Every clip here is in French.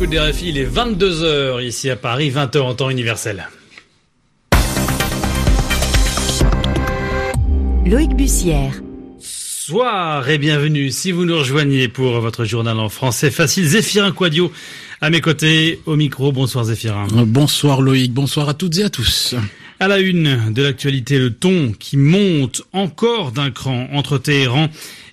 l'écoute des RFI, il est 22h ici à Paris, 20h en temps universel. Loïc Bussière. Bonsoir et bienvenue si vous nous rejoignez pour votre journal en français facile. Zéphirin Quadio à mes côtés au micro. Bonsoir Zéphirin. Bonsoir Loïc, bonsoir à toutes et à tous. À la une de l'actualité, le ton qui monte encore d'un cran entre Téhéran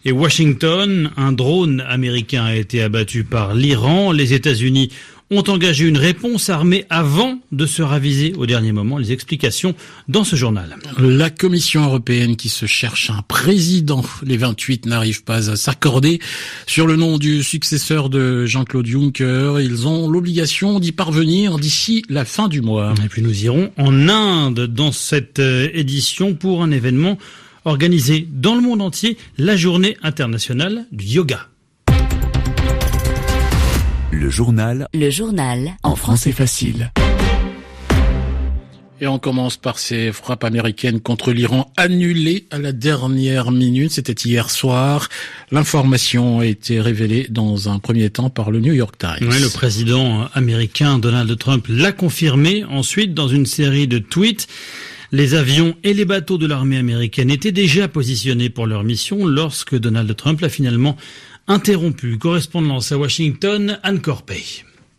et Washington. Un drone américain a été abattu par l'Iran. Les États-Unis ont engagé une réponse armée avant de se raviser au dernier moment. Les explications dans ce journal. La Commission européenne qui se cherche un président. Les 28 n'arrivent pas à s'accorder sur le nom du successeur de Jean-Claude Juncker. Ils ont l'obligation d'y parvenir d'ici la fin du mois. Et puis nous irons en Inde dans cette euh, édition pour un événement organisé dans le monde entier, la journée internationale du yoga. Le journal. Le journal. En français facile. Et on commence par ces frappes américaines contre l'Iran annulées à la dernière minute. C'était hier soir. L'information a été révélée dans un premier temps par le New York Times. Oui, le président américain Donald Trump l'a confirmé ensuite dans une série de tweets. Les avions et les bateaux de l'armée américaine étaient déjà positionnés pour leur mission lorsque Donald Trump l'a finalement interrompu. Correspondance à Washington, Anne Corpey.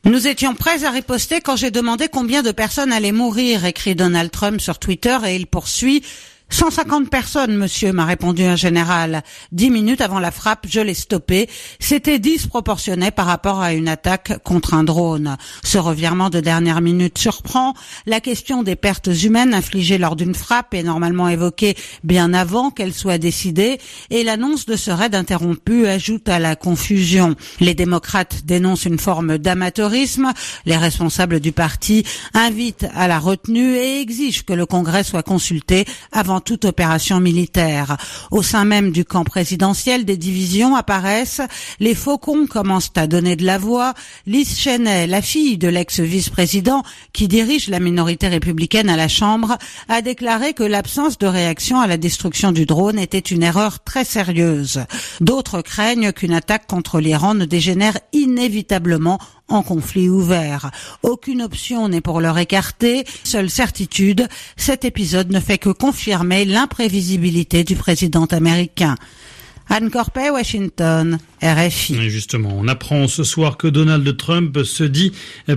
Nous étions prêts à riposter quand j'ai demandé combien de personnes allaient mourir, écrit Donald Trump sur Twitter, et il poursuit 150 personnes, monsieur, m'a répondu un général. Dix minutes avant la frappe, je l'ai stoppé. C'était disproportionné par rapport à une attaque contre un drone. Ce revirement de dernière minute surprend. La question des pertes humaines infligées lors d'une frappe est normalement évoquée bien avant qu'elle soit décidée et l'annonce de ce raid interrompu ajoute à la confusion. Les démocrates dénoncent une forme d'amateurisme. Les responsables du parti invitent à la retenue et exigent que le Congrès soit consulté avant toute opération militaire. Au sein même du camp présidentiel, des divisions apparaissent. Les faucons commencent à donner de la voix. Liz Cheney, la fille de l'ex-vice-président qui dirige la minorité républicaine à la Chambre, a déclaré que l'absence de réaction à la destruction du drone était une erreur très sérieuse. D'autres craignent qu'une attaque contre l'Iran ne dégénère inévitablement en conflit ouvert. Aucune option n'est pour leur écarter. Seule certitude, cet épisode ne fait que confirmer l'imprévisibilité du président américain. Anne Corpet, Washington. RFI. justement, on apprend ce soir que Donald Trump se dit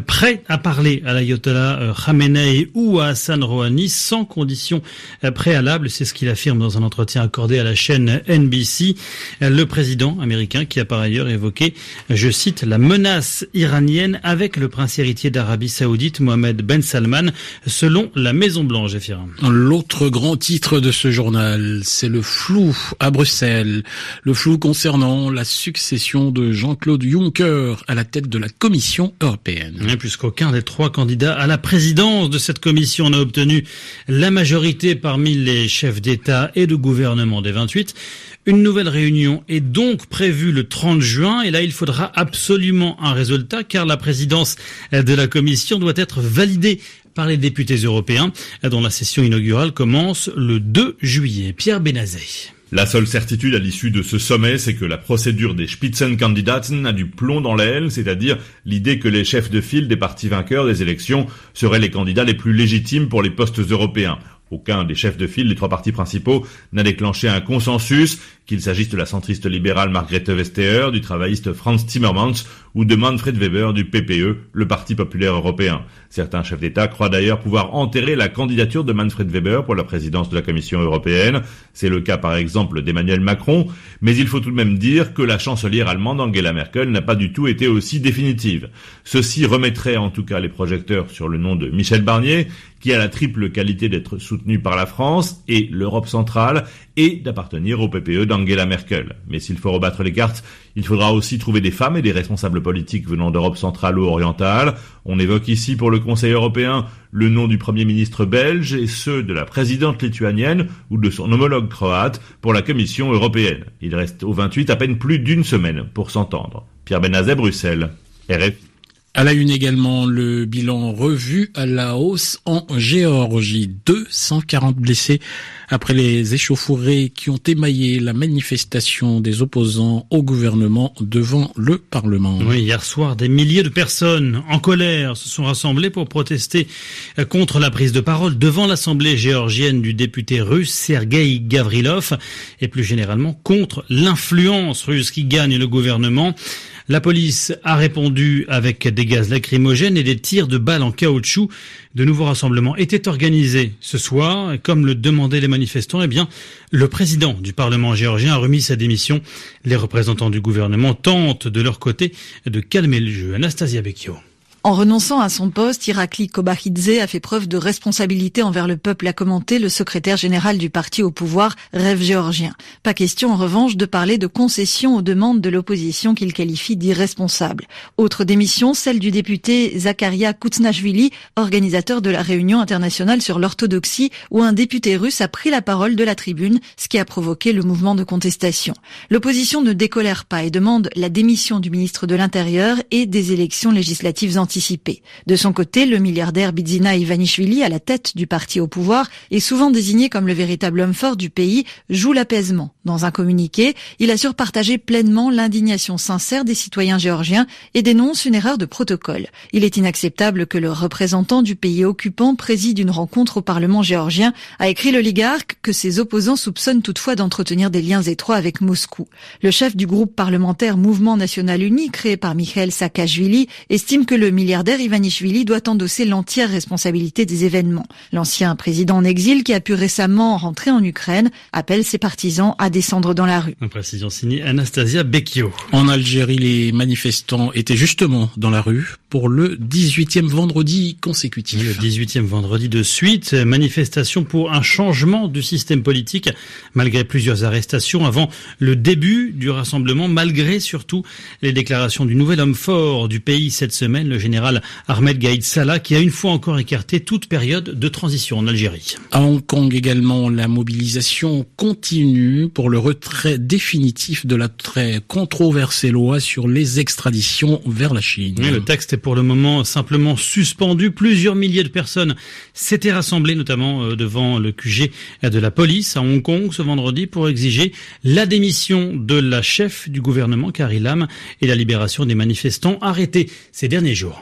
prêt à parler à l'ayatollah euh, Khamenei ou à Hassan Rouhani sans condition préalable. C'est ce qu'il affirme dans un entretien accordé à la chaîne NBC. Le président américain qui a par ailleurs évoqué, je cite, la menace iranienne avec le prince héritier d'Arabie Saoudite, Mohamed Ben Salman, selon la Maison Blanche, L'autre grand titre de ce journal, c'est le flou à Bruxelles. Le flou concernant la succession de Jean-Claude Juncker à la tête de la Commission européenne. Puisqu'aucun des trois candidats à la présidence de cette commission n'a obtenu la majorité parmi les chefs d'État et de gouvernement des 28, une nouvelle réunion est donc prévue le 30 juin et là il faudra absolument un résultat car la présidence de la commission doit être validée par les députés européens dont la session inaugurale commence le 2 juillet. Pierre Benazet. La seule certitude à l'issue de ce sommet, c'est que la procédure des Spitzenkandidaten a du plomb dans l'aile, c'est-à-dire l'idée que les chefs de file des partis vainqueurs des élections seraient les candidats les plus légitimes pour les postes européens. Aucun des chefs de file des trois partis principaux n'a déclenché un consensus, qu'il s'agisse de la centriste libérale Margrethe Vestager, du travailliste Franz Timmermans ou de Manfred Weber du PPE, le Parti populaire européen. Certains chefs d'État croient d'ailleurs pouvoir enterrer la candidature de Manfred Weber pour la présidence de la Commission européenne. C'est le cas par exemple d'Emmanuel Macron, mais il faut tout de même dire que la chancelière allemande Angela Merkel n'a pas du tout été aussi définitive. Ceci remettrait en tout cas les projecteurs sur le nom de Michel Barnier, qui a la triple qualité d'être soutenu par la France et l'Europe centrale et d'appartenir au PPE d'Angela Merkel. Mais s'il faut rebattre les cartes, il faudra aussi trouver des femmes et des responsables politiques venant d'Europe centrale ou orientale. On évoque ici pour le Conseil européen le nom du Premier ministre belge et ceux de la présidente lituanienne ou de son homologue croate pour la Commission européenne. Il reste au 28 à peine plus d'une semaine pour s'entendre. Pierre Benazet, Bruxelles. À la une également, le bilan revu à la hausse en Géorgie. 240 blessés après les échauffourées qui ont émaillé la manifestation des opposants au gouvernement devant le Parlement. Oui, hier soir, des milliers de personnes en colère se sont rassemblées pour protester contre la prise de parole devant l'Assemblée géorgienne du député russe Sergei Gavrilov et plus généralement contre l'influence russe qui gagne le gouvernement. La police a répondu avec des gaz lacrymogènes et des tirs de balles en caoutchouc. De nouveaux rassemblements étaient organisés ce soir. Comme le demandaient les manifestants, eh bien, le président du Parlement géorgien a remis sa démission. Les représentants du gouvernement tentent de leur côté de calmer le jeu. Anastasia Becchio. En renonçant à son poste, Irakli Kobachidze a fait preuve de responsabilité envers le peuple, a commenté le secrétaire général du parti au pouvoir, Rêve géorgien. Pas question, en revanche, de parler de concessions aux demandes de l'opposition qu'il qualifie d'irresponsables. Autre démission, celle du député Zakaria Koutsnashvili, organisateur de la réunion internationale sur l'orthodoxie, où un député russe a pris la parole de la tribune, ce qui a provoqué le mouvement de contestation. L'opposition ne décolère pas et demande la démission du ministre de l'Intérieur et des élections législatives de son côté, le milliardaire Bidzina Ivanishvili, à la tête du parti au pouvoir, et souvent désigné comme le véritable homme fort du pays, joue l'apaisement. Dans un communiqué, il assure partager pleinement l'indignation sincère des citoyens géorgiens et dénonce une erreur de protocole. Il est inacceptable que le représentant du pays occupant préside une rencontre au Parlement géorgien, a écrit l'oligarque que ses opposants soupçonnent toutefois d'entretenir des liens étroits avec Moscou. Le chef du groupe parlementaire Mouvement National Uni, créé par Mikhail Saakashvili, estime que le milliardaire Ivanishvili doit endosser l'entière responsabilité des événements. L'ancien président en exil, qui a pu récemment rentrer en Ukraine, appelle ses partisans à descendre dans la rue. Une précision signée Anastasia Becchio. En Algérie, les manifestants étaient justement dans la rue pour le 18e vendredi consécutif. Le 18e vendredi de suite, manifestation pour un changement du système politique, malgré plusieurs arrestations avant le début du rassemblement, malgré surtout les déclarations du nouvel homme fort du pays cette semaine, le général Ahmed Gaïd Salah, qui a une fois encore écarté toute période de transition en Algérie. À Hong Kong également, la mobilisation continue pour le retrait définitif de la très controversée loi sur les extraditions vers la Chine. le texte est pour le moment simplement suspendu. Plusieurs milliers de personnes s'étaient rassemblées, notamment euh, devant le QG de la police à Hong Kong ce vendredi pour exiger la démission de la chef du gouvernement, Carrie Lam, et la libération des manifestants arrêtés ces derniers jours.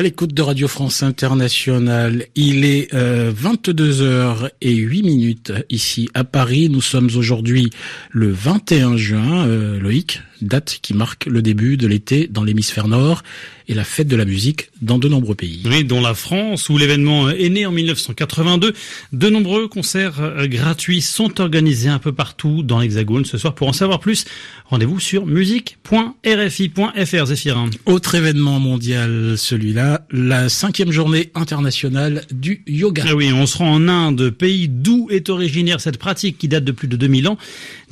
À l'écoute de Radio France Internationale, il est 22h euh, et 8 minutes ici à Paris. Nous sommes aujourd'hui le 21 juin. Euh, Loïc, date qui marque le début de l'été dans l'hémisphère nord et la fête de la musique dans de nombreux pays. Oui, dont la France, où l'événement est né en 1982. De nombreux concerts euh, gratuits sont organisés un peu partout dans l'Hexagone ce soir. Pour en savoir plus, rendez-vous sur musique.rfi.fr Zéphirin. Autre événement mondial, celui-là, la cinquième journée internationale du yoga. Ah oui, on se rend en Inde, pays d'où est originaire cette pratique qui date de plus de 2000 ans.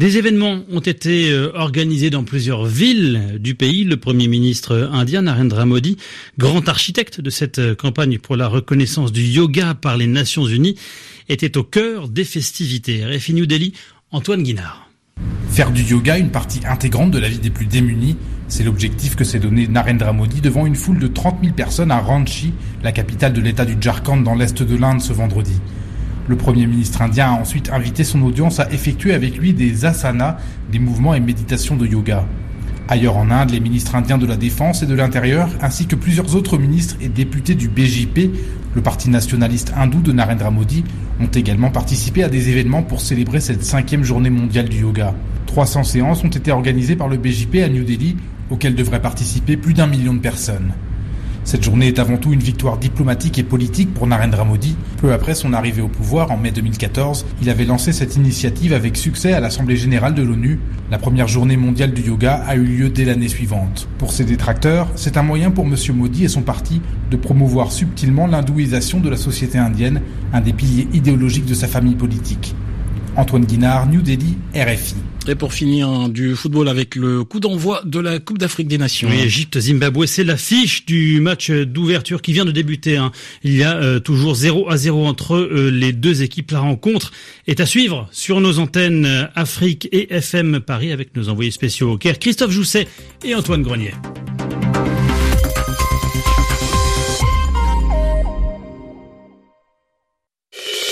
Des événements ont été euh, organisés dans plusieurs villes du pays. Le premier ministre indien Narendra Modi, grand architecte de cette campagne pour la reconnaissance du yoga par les Nations Unies, était au cœur des festivités. RFI New Delhi, Antoine Guinard. Faire du yoga une partie intégrante de la vie des plus démunis, c'est l'objectif que s'est donné Narendra Modi devant une foule de 30 000 personnes à Ranchi, la capitale de l'État du Jharkhand dans l'est de l'Inde ce vendredi. Le Premier ministre indien a ensuite invité son audience à effectuer avec lui des asanas, des mouvements et méditations de yoga. Ailleurs en Inde, les ministres indiens de la Défense et de l'Intérieur, ainsi que plusieurs autres ministres et députés du BJP, le parti nationaliste hindou de Narendra Modi, ont également participé à des événements pour célébrer cette cinquième journée mondiale du yoga. 300 séances ont été organisées par le BJP à New Delhi, auxquelles devraient participer plus d'un million de personnes. Cette journée est avant tout une victoire diplomatique et politique pour Narendra Modi. Peu après son arrivée au pouvoir en mai 2014, il avait lancé cette initiative avec succès à l'Assemblée générale de l'ONU. La première journée mondiale du yoga a eu lieu dès l'année suivante. Pour ses détracteurs, c'est un moyen pour M. Modi et son parti de promouvoir subtilement l'hindouisation de la société indienne, un des piliers idéologiques de sa famille politique. Antoine Guinard, New Delhi, RFI. Et pour finir, du football avec le coup d'envoi de la Coupe d'Afrique des Nations. Oui, Égypte-Zimbabwe, c'est l'affiche du match d'ouverture qui vient de débuter. Hein. Il y a euh, toujours 0 à 0 entre euh, les deux équipes. La rencontre est à suivre sur nos antennes euh, Afrique et FM Paris avec nos envoyés spéciaux au Caire, Christophe Jousset et Antoine Grenier.